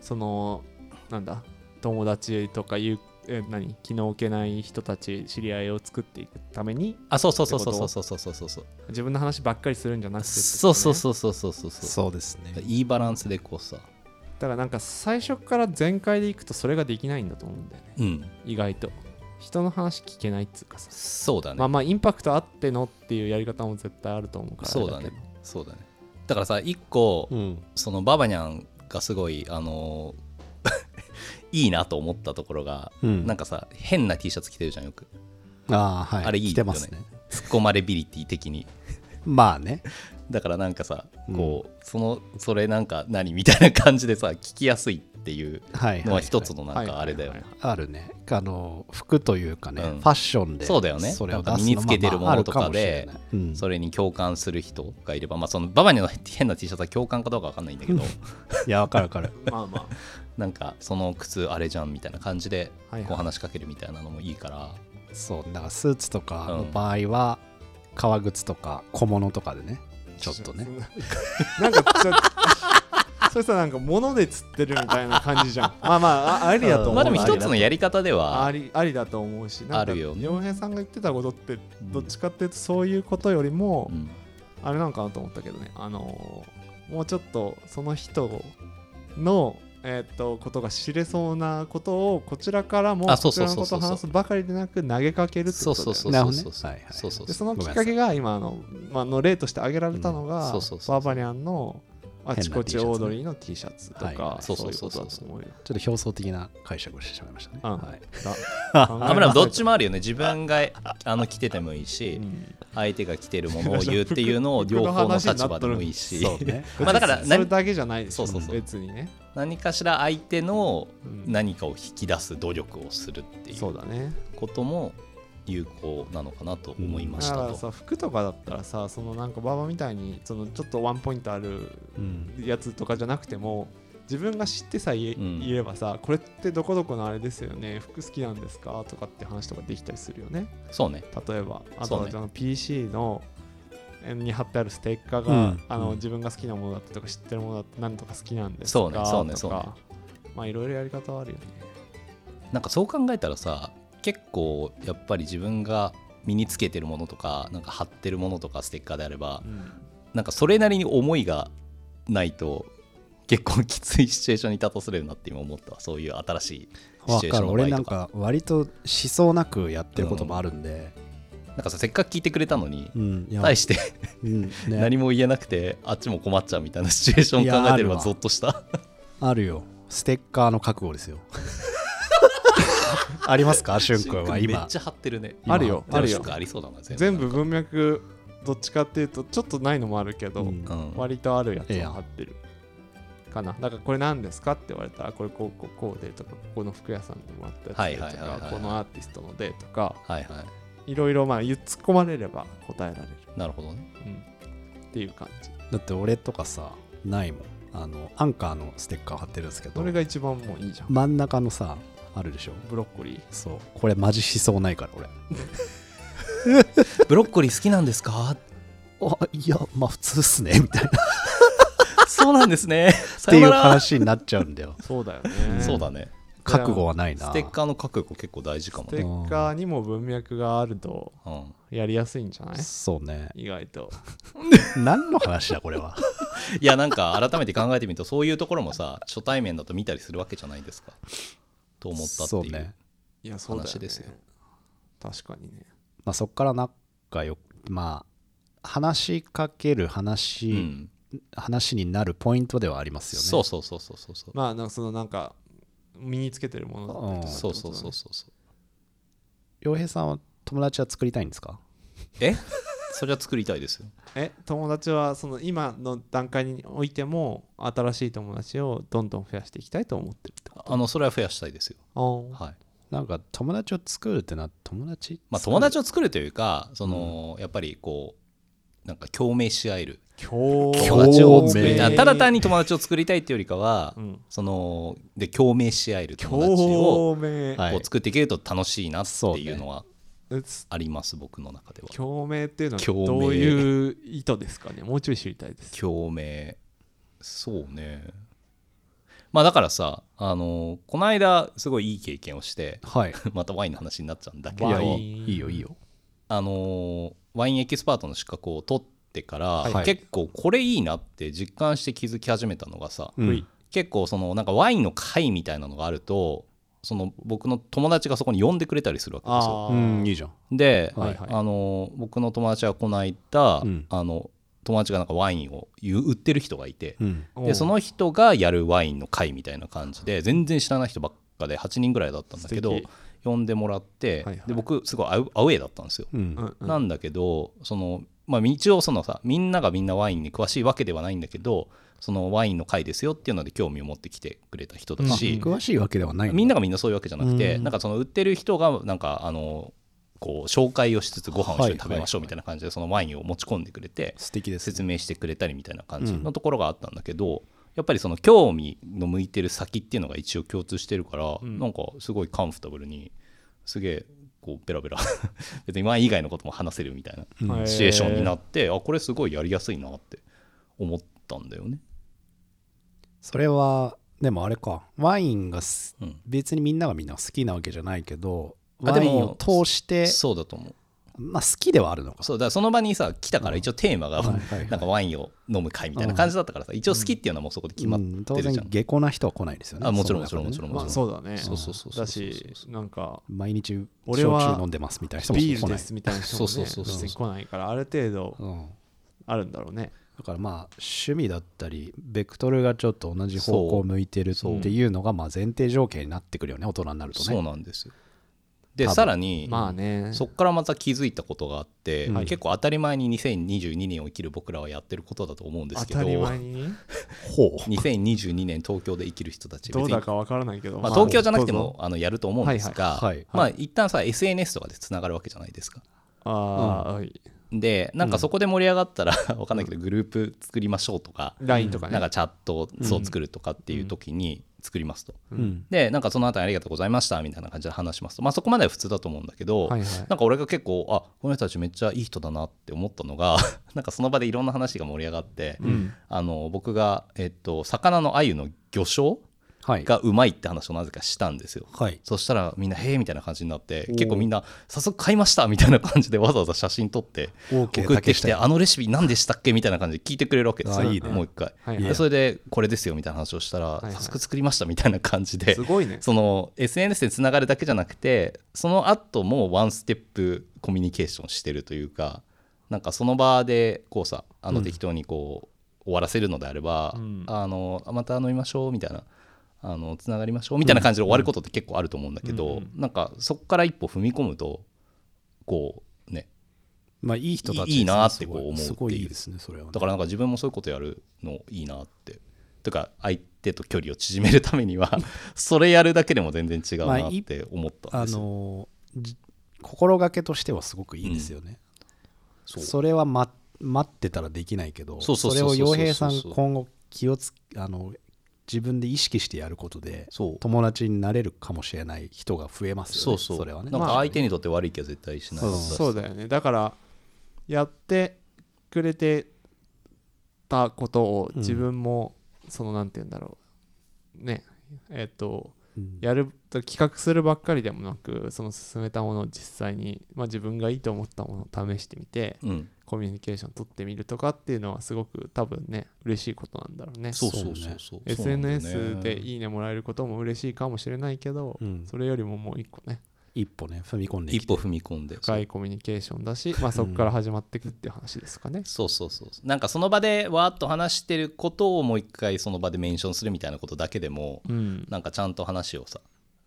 そのなんだ友達とかいうえ何気の置けない人たち知り合いを作っていくためにあそうそうそうそうそうそうそうそうそう自分の話ばっかりするんじゃなくてね。そうそうそうそうそうそうそう。そうですね。いいバランスでこうさ。だからなんか最初から全開でいくとそれができないんだと思うんだよね。うん。意外と。人の話聞けないっつうかさ。そうだね、まあまあインパクトあってのっていうやり方も絶対あると思うからそうだね。そうだねだからさ一個、うん。そのババニャンがすごいあの [LAUGHS] いいなと思ったところが、うん。なんかさ変な T シャツ着てるじゃんよく。ああはい。あれいいよね。ね。突っ込まれビリティ的に。[LAUGHS] まあね。だからなんかさこう、そのそれなんか何みたいな感じでさ聞きやすいっていうはいのは一いつのなんかあれだよね。はいあるね。あの服というかね、うん。ファッションでそうだよね。それを身につけてるものとかでまあまああるかもしれない。うん。それに共感する人がいればまあそのババニャンの [LAUGHS] 変な T シャツは共感かどうかわかんないんだけど。いやわかるわかる。[LAUGHS] まあま [LAUGHS] なんかその靴あれじゃんみたいな感じでこう話しかけるみたいなのもいいから、そうだからスーツとかの場合は、革靴とか小物とかでね。あちょっとね。なんかちょ [LAUGHS] それさなんか物で釣ってるみたいな感じじゃん。[LAUGHS] まあまああありだと思う。まあでも一つのややり方ではありありだと思うしなんかあるよ。ね洋平さんが言ってたことってどっちかっていうとそういうことよりも、うん。あれなのかなと思ったけどね。あのーもうちょっとその人のえーっとことが知れそうなことをこちらからもこちらのそうそうそう。ことを話すばかりでなく投げかけるってそうことそうだよね。そうそうそうなるほどね。はいはいそうそう。でそそのきっかけが今あの、まあ、の例として挙げられたのうんが、そうそうそう。バーバリアンのあちこち変な T シャツねオードリーの T シャツとか、はい。そそううそう。いうことそうそうだと思うよ。ちょっと表層的な解釈をしてしまいましたね、うん。は [LAUGHS] どっちも、もあるよね。自分があの着ててもいいし、うん。相手が着てるものを言うっていうのを両方の立場でもいいし。そうね。[LAUGHS] まあだからそれ何だけじゃないでしょそうそうそう。別にね、何かしら相手のうん。何かを引き出す努力をするっていうことも有効なのかなと思いましたと。だからさ服とかだったらさそのなんかババみたいにそのちょっとワンポイントあるうん。やつとかじゃなくても自分が知ってさえうん。言えばさ、これってどこどこのあれですよね服好きなんですかとかって話とかできたりするよね。そうね。例えばあとはその PC のえに貼ってあるステッカーが、うん。あのうん。自分が好きなものだったりとか知ってるものだった何とか好きなんですかそうねそうねとそうね。かまあいろいろやり方はあるよね。なんかそう考えたらさ結構やっぱり自分が身につけてるものとかなんか貼ってるものとかステッカーであればうん。なんかそれなりに思いがないと結構きついシチュエーションに立たせれるなって今思ったわ。そういう新しいシわチュエーションの場かる。俺なん合とか。か割と思想なくやってることもあるんで、なんかさせっかく聞いてくれたのにうん。対してうん。ね。[LAUGHS] 何も言えなくてあっちも困っちゃうみたいなシチュエーション考えてればゾッとした。あるよ。ステッカーの覚悟ですよ [LAUGHS] [LAUGHS] ありますか？しゅんくんはめっ今ちゃ貼ってるね。あるよ今。あるよ。ありそうだな全部。全部文脈どっちかっていうとちょっとないのもあるけど、うん。うん割とあるやつを貼ってるかな。だからこれ何ですかって言われたらこれこうこうこうでとかここの服屋さんでもらったやつでとかこのアーティストのでとかはいはい。ろいろまあ言っ突っ込まれれば答えられる、なるほどね。うん、っていう感じ。だって俺とかさないもん。あのアンカーのステッカー貼ってるんですけど。それが一番もういいじゃん。真ん中のさあるでしょ？ブロッコリー？そう。これマジ思想ないから俺。[LAUGHS] ブロッコリー好きなんですか？あいやまあ普通っすねみたいな。っそうなんですね。[LAUGHS] さていう話になっちゃうんだよ。そうだよね。そうだね。覚悟はないな。ステッカーの覚悟結構大事かもステね、ッカーにも文脈があるとうん、やりやすいんじゃない？そうね。意外と。[LAUGHS] 何の話だこれは？いやなんか改めて考えてみるとそういうところもさ初対面だと見たりするわけじゃないですかと思ったっていうそうね。いやそうだよ、ね、話ですよ確かにね。まあそっから仲良くまあ話しかける話、うん。話になるポイントではありますよね。そうそうそうそうそう。そうまあなんかそのなんか身につけてるものだったりとかそうそうそうそうそう。洋平さんは友達は作りたいんですか？え？それは作りたいですよ。え友達はその今の段階においても新しい友達をどんどん増やしていきたいと思ってるってこと？あのそれは増やしたいですよ。はい。なんか友達を作るってな友達？まあ友達を作るというかその、やっぱりこうなんか共鳴し合える。共友達を作りたい。ただ単に友達を作りたいっていうよりかは、うん。そので共鳴し合える友達をこう作っていけると楽しいなっていうのはえあります、僕の中では。共鳴っていうのはどういう意図ですかね？もうちょい知りたいです。共鳴。そうね。まあだからさあのこの間すごいいい経験をしてはい。[LAUGHS] またワインの話になっちゃうんだけワど。いいよいいよ。あのワインエキスパートの資格を取ってから、はい。結構これいいなって実感して気づき始めたのがさ、うん。はい。結構そのなんかワインの会みたいなのがあるとその僕の友達がそこに呼んでくれたりするわけですよ。あうんいいじゃん。で、はいはい。あの僕の友達はこの間、うん。あの友達がなんかワインを売ってる人がいて、うん。でその人がやるワインの会みたいな感じで全然知らない人ばっかで8人ぐらいだったんだけど呼んでもらって、はいはい。で僕すごいアウアウェーだったんですよ。なんだけどその、まあ、一応そのさみんながみんなワインに詳しいわけではないんだけどそのワインの会ですよっていうので興味を持ってきてくれた人だし、詳しいわけではないみんなががみんなそういうわけじゃなくて、うん。なんかその売ってる人がなんかあのこう紹介をしつつご飯を一緒に食べましょうみたいな感じでそのワインを持ち込んでくれて素敵です説明してくれたりみたいな感じのところがあったんだけど、やっぱりその興味の向いてる先っていうのが一応共通してるから、ん。なんかすごいカンフタブルにすげえこうベラベラ [LAUGHS] 別にワイン以外のことも話せるみたいなうん。シチュエーションになって、あこれすごいやりやすいなって思ったんだよね。それはでもあれか。ワインがすうん。別にみんながみんな好きなわけじゃないけどあでもワインを通してそうだと思う。まあ好きではあるのか。そうだその場にさ来たから一応テーマが、はいはいはい。なんかワインを飲む会みたいな感じだったからさ、一応好きっていうのはもうそこで決まってるじゃん、然下戸な人は来ないですよね。あもちろんもちろんもちろんまあそうだね。そうそうそうだしなんか毎日俺は焼酎飲んでますみたいな人も来ない。ビールですみたいな人もねそうそうそうそう来ないからある程度うん。あるんだろうねだからまあ趣味だったりベクトルがちょっと同じ方向を向いてるっていうのがまあ前提条件になってくるよね大人になるとそうねなんですよ。でさらに、まあね。そこからまた気づいたことがあって、うん。結構当たり前に2022年を生きる僕らはやってることだと思うんですけど当たり前に？[LAUGHS] ほう。2022年東京で生きる人たちどうだかわからないけど。まあ、まあ東京じゃなくてもあのやると思うんですが、はいはいまあ一旦さ SNS とかでつながるわけじゃないですか。ぞああはいでなんかそこで盛り上がったら、[LAUGHS] わかんないけどグループ作りましょうとか、LINE とかね。なんかチャットをそう作るとかっていう時に作りますと。うん。でなんかその後にありがとうございましたみたいな感じで話します。とまあそこまでは普通だと思うんだけど、はいはい。なんか俺が結構あこの人たちめっちゃいい人だなって思ったのが [LAUGHS] なんかその場でいろんな話が盛り上がって、うん。あの僕が、えっと、魚の鮎の魚醤はいがうまいって話をなぜかしたんですよ。はい。そしたらみんな「へえ」みたいな感じになって結構みんな「早速買いました」みたいな感じでわざわざ写真撮って送ってきて「竹下あのレシピ何でしたっけ?」みたいな感じで聞いてくれるわけですよ。ね。もう一回。はいはい。でそれで「これですよ」みたいな話をしたら「いはい。早速作りました」みたいな感じですごいね。その SNS でつながるだけじゃなくてその後もワンステップコミュニケーションしてるというかなんかその場でこうさあの適当にこう終わらせるのであれば、うん。あのあまた飲みましょうみたいなあのつながりましょうみたいな感じで終わることって結構あると思うんだけど、うなんかそこから一歩踏み込むとこうねまあいい人たちねいいなってこう思うっていう。すごいいいですねそれはね。だからなんか自分もそういうことやるのいいなって。とか相手と距離を縮めるためには [LAUGHS] それやるだけでも全然違うまあなって思ったんあですよ。のじ心がけとしてはすごくいいですよね、そう。それは、ま、待ってたらできないけどそれを洋平さん今後気をつあの自分で意識してやることで友達になれるかもしれない人が増えますよねそうそう。れはね。なんか相手にとって悪い気は絶対しない。はずだしそうだよね。だからやってくれてたことを自分もそのなんて言うんだろう。ね。えっとうん。やる企画するばっかりでもなくその進めたものを実際に、まあ、自分がいいと思ったものを試してみてうんコミュニケーション取ってみるとかっていうのはすごく多分ね嬉しいことなんだろうね。そうそうそう。そう SNS でいいいねもらえることも嬉しいかもしれないけど、うん。それよりももう一個ね。一歩ね踏み込んで一歩踏み込んで。深いコミュニケーションだし、[LAUGHS] まあ、そこから始まっていくっていう話ですかね。そうそうそう。なんかその場でわーっと話してることをもう一回その場でメンションするみたいなことだけでもうん、なんかちゃんと話をさ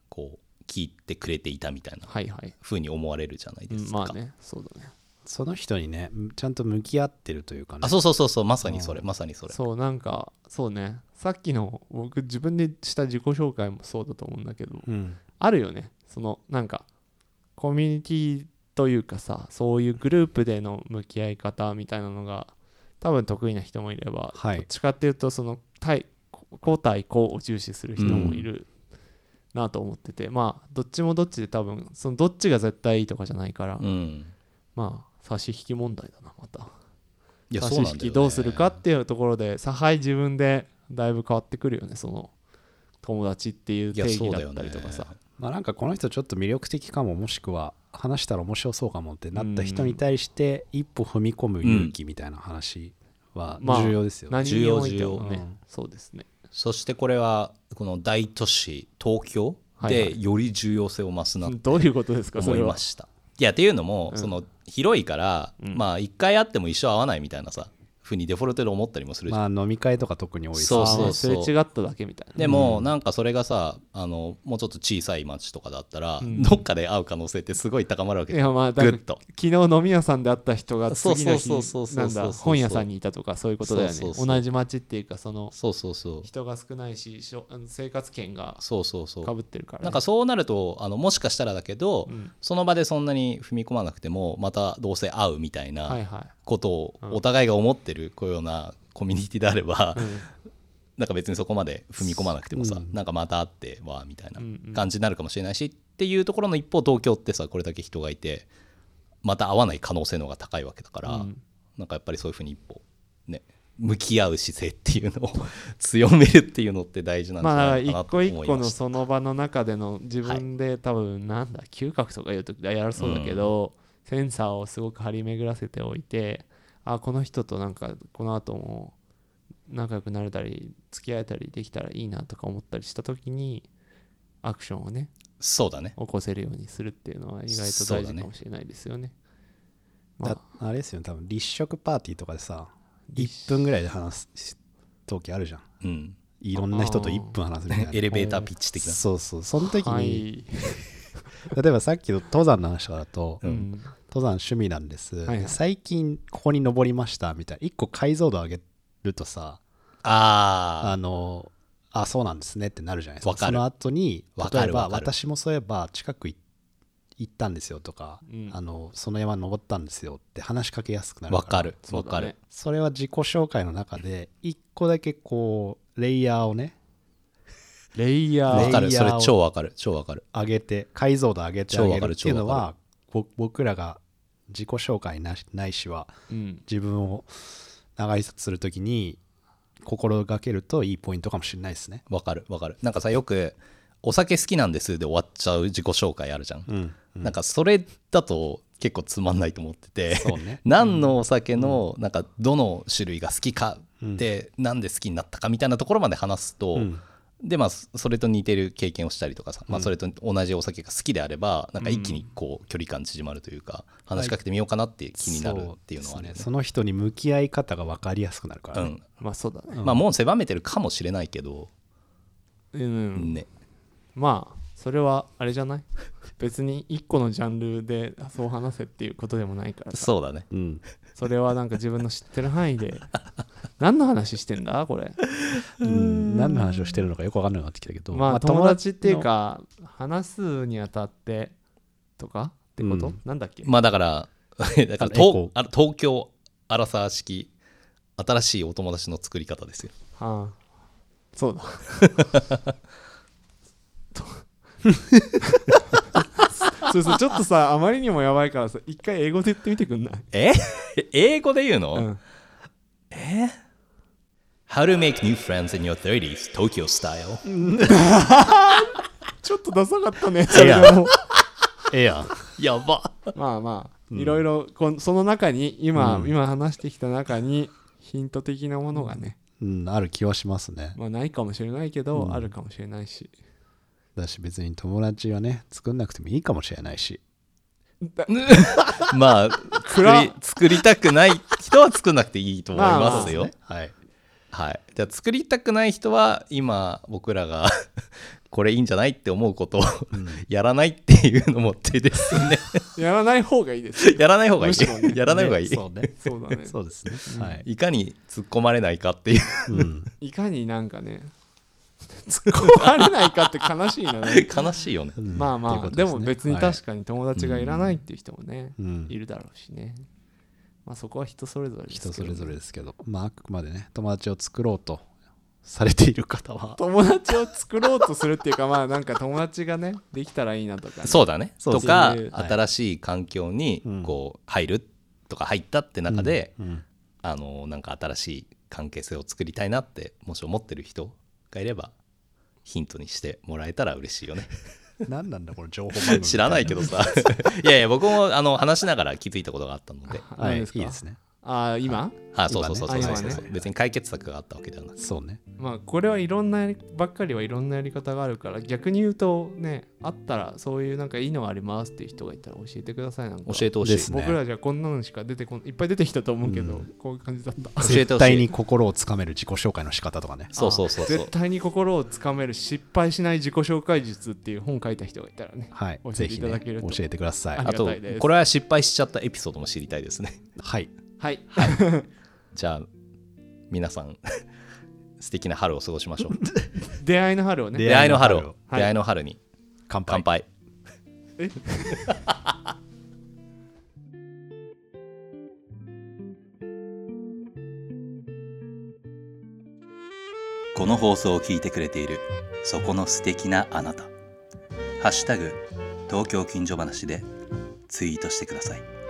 こう聞いてくれていたみたいなはいはい、風に思われるじゃないですか、うんまあね。そうだねその人にねちゃんと向き合ってるというかね。あそうそうそうそうまさにそれまさにそれ。そうなんかそうね。さっきの僕自分でした自己紹介もそうだと思うんだけどうん。あるよね。そのなんかコミュニティというかさそういうグループでの向き合い方みたいなのが多分得意な人もいれば、はい。どっちかっていうとその対交対抗を重視する人もいるなと思ってて、まあどっちもどっちで多分そのどっちが絶対いいとかじゃないから、うん。まあ差し引き問題だなまた。いや差し引きどうするかっていうところで差配自分でだいぶ変わってくるよねその友達っていう定義だったりとかさ、まあなんかこの人ちょっと魅力的かももしくは話したら面白そうかもってなった人に対して一歩踏み込む勇気みたいな話はまあ重要ですよね。何においてもね、重要うんそうですね。そしてこれはこの大都市東京でより重要性を増すなってどういうことですかそ思いれはました。いやっていうのも、うん。その広いから、うん。まあ一回会っても一生会わないみたいなさふうにデフォルトで思ったりもするじゃん、まあ飲み会とか特に多いそうそうそう。すれ違っただけみたいな。でも、なんかそれがさあのもうちょっと小さい町とかだったら、うん。どっかで会う可能性ってすごい高まるわけいやまあだからぐっと。昨日飲み屋さんで会った人が次の日そうそうそうそうなんだ本屋さんにいたとかそういうことだよね。そうそうそう同じ町っていうかそのそうそうそう。人が少ないししょ生活圏がそうそうそう。かぶってるからね、なんかそうなるとあのもしかしたらだけど、うん。その場でそんなに踏み込まなくてもまたどうせ会うみたいはいなはことをうんお互いが思ってるこういうようなコミュニティであれば、なんか別にそこまで踏み込まなくてもさ、うん。なんかまた会ってわみたいな感じになるかもしれないしっていうところの一方東京ってさこれだけ人がいてまた会わない可能性の方が高いわけだから、うん。なんかやっぱりそういうふうに一歩ね向き合う姿勢っていうのを [LAUGHS] 強めるっていうのって大事なんじゃまあないかな一個と思いました。一個のその場の中での自分で多分なんだ嗅覚とかいう時はやるそうだけど、センサーをすごく張り巡らせておいてあこの人となんかこの後も仲良くなれたり付き合えたりできたらいいなとか思ったりした時にアクションをねそうだね。起こせるようにするっていうのは意外と大事かもしれないですよね。まだあ、あれですよね。多分立食パーティーとかでさ1分ぐらいで話す時あるじゃん。うん。いろんな人と1分話すみたいな。[LAUGHS] エレベーターピッチ的な。そうそう。その時に、はい、[LAUGHS] 例えばさっきの登山の話だと、うん。うん。登山趣味なんです、はいはい。最近ここに登りましたみたいな1個解像度上げるとさああのあそうなんですねってなるじゃないですか。その後に例えば私もそういえば近くい行ったんですよとか、うん。あのその山登ったんですよって話しかけやすくなあるわかるわかる、それは自己紹介の中で1個だけこうレイヤーをねレイヤー。わかる。それ超わかる。超わかる。上げて解像度上げてあげ超わかるるっていうのはぼ僕らが自己紹介なしないしはうん。自分を長いするときに心がけるといいポイントかもしれないですね。わかるわかる。なんかさよくお酒好きなんですで終わっちゃう自己紹介あるじゃん、うん、うん。なんかそれだと結構つまんないと思っててね。[LAUGHS] 何のお酒のなんかどの種類が好きかでなんで好きになったかみたいなところまで話すと、うんでまあそれと似てる経験をしたりとかさ、まあ、うん。それと同じお酒が好きであればなんか一気にこう距離感縮まるというか話しかけてみようかなって気になるっていうのはあるよねそですその人に向き合い方が分かりやすくなるからね、うん。まあそうだね。うんまあもう狭めてるかもしれないけど、うん、ね。まあそれはあれじゃない？[LAUGHS] 別に一個のジャンルでそう話せっていうことでもないからさ。そうだね。うんそれはなんか自分の知ってる範囲で。何の話してんだ？これ。うん。何の話をしてるのかよく分かんなくなってきたけど、まあ友達っていうのか話すにあたってとか？ってこと、うん。なんだっけ、まあだから [LAUGHS] だから東あ東京アラサー式新しいお友達の作り方ですよ。はあ、そうだそうそうちょっとさあまりにもやばいからさ一回英語で言ってみてくんない、え？[LAUGHS] 英語で言うの、うん、How to make new friends in your 30s Tokyo style. [LAUGHS] ちょっとダサかったねええや。んそれでも。ええや。んやば。まあまあ、うん。いろいろその中に今、うん。今話してきた中にヒント的なものがね、うん、ある気はしますね。まあないかもしれないけど、うん。あるかもしれないしだし別に友達はね作んなくてもいいかもしれないし。[LAUGHS] まあ作り作りたくない人は作んなくていいと思いますよ、ね。はい。はい、じゃあ作りたくない人は今僕らが [LAUGHS] これいいんじゃないって思うことをうん。[LAUGHS] やらないっていうのも手ですね。やらない方がいいですやらない方がいい、ね。やらない方がいい、そうね。そうだね。そうですね。うんはい、いかに突っ込まれないかっていう。うん、いかになんかね突っ込まれないかって悲しいなね。[LAUGHS] 悲しいよね。うんまあまあね。も別にはい。確かに友達がいらないっていう人もね、うん。いるだろうしね。まあそこは人それぞれですけど。人それぞれですけど。まああくまでね友達を作ろうとされている方は。[LAUGHS] 友達を作ろうとするっていうかまあなんか友達がねできたらいいなとかね、そうだね。とか、ねはい。新しい環境にうん。こう入るとか入ったって中で、うん。あのなんか新しい関係性を作りたいなってもし思ってる人がいればヒントにしてもらえたら嬉しいよね。何なんだこの情報番組知らないけどさ。[LAUGHS] いやいや僕もあの話しながら気づいたことがあったので。はい。いい何ですか？ですね。ああ今あそうそうそうそうそう。ね。別に解決策があったわけではなく。そうねまあこれはいろんなやりばっかりはいろんなやり方があるから逆に言うとねあったらそういうなんかいいのがありますっていう人がいたら教えてくださいなんか。教えてほしい、ですね。僕らじゃこんなのしか出てこんいっぱい出てきたと思うけど、うん。こういう感じだった。教えてほしい絶対に心をつかめる自己紹介の仕方とかね。そうそうそうそう。絶対に心をつかめる失敗しない自己紹介術っていう本書いた人がいたらねはい。教えてぜひねいただけると教えてください。あとがたいです。これは失敗しちゃったエピソードも知りたいですね。はい。はい。[LAUGHS] じゃあ皆さん素敵な春を過ごしましょう。[LAUGHS] 出会いの春をね。出会いの春を。出会いの春を。出会いの春に。乾杯。乾杯。[LAUGHS] この放送を聞いてくれているそこの素敵なあなた「ハッシュタグ東京近所話」でツイートしてください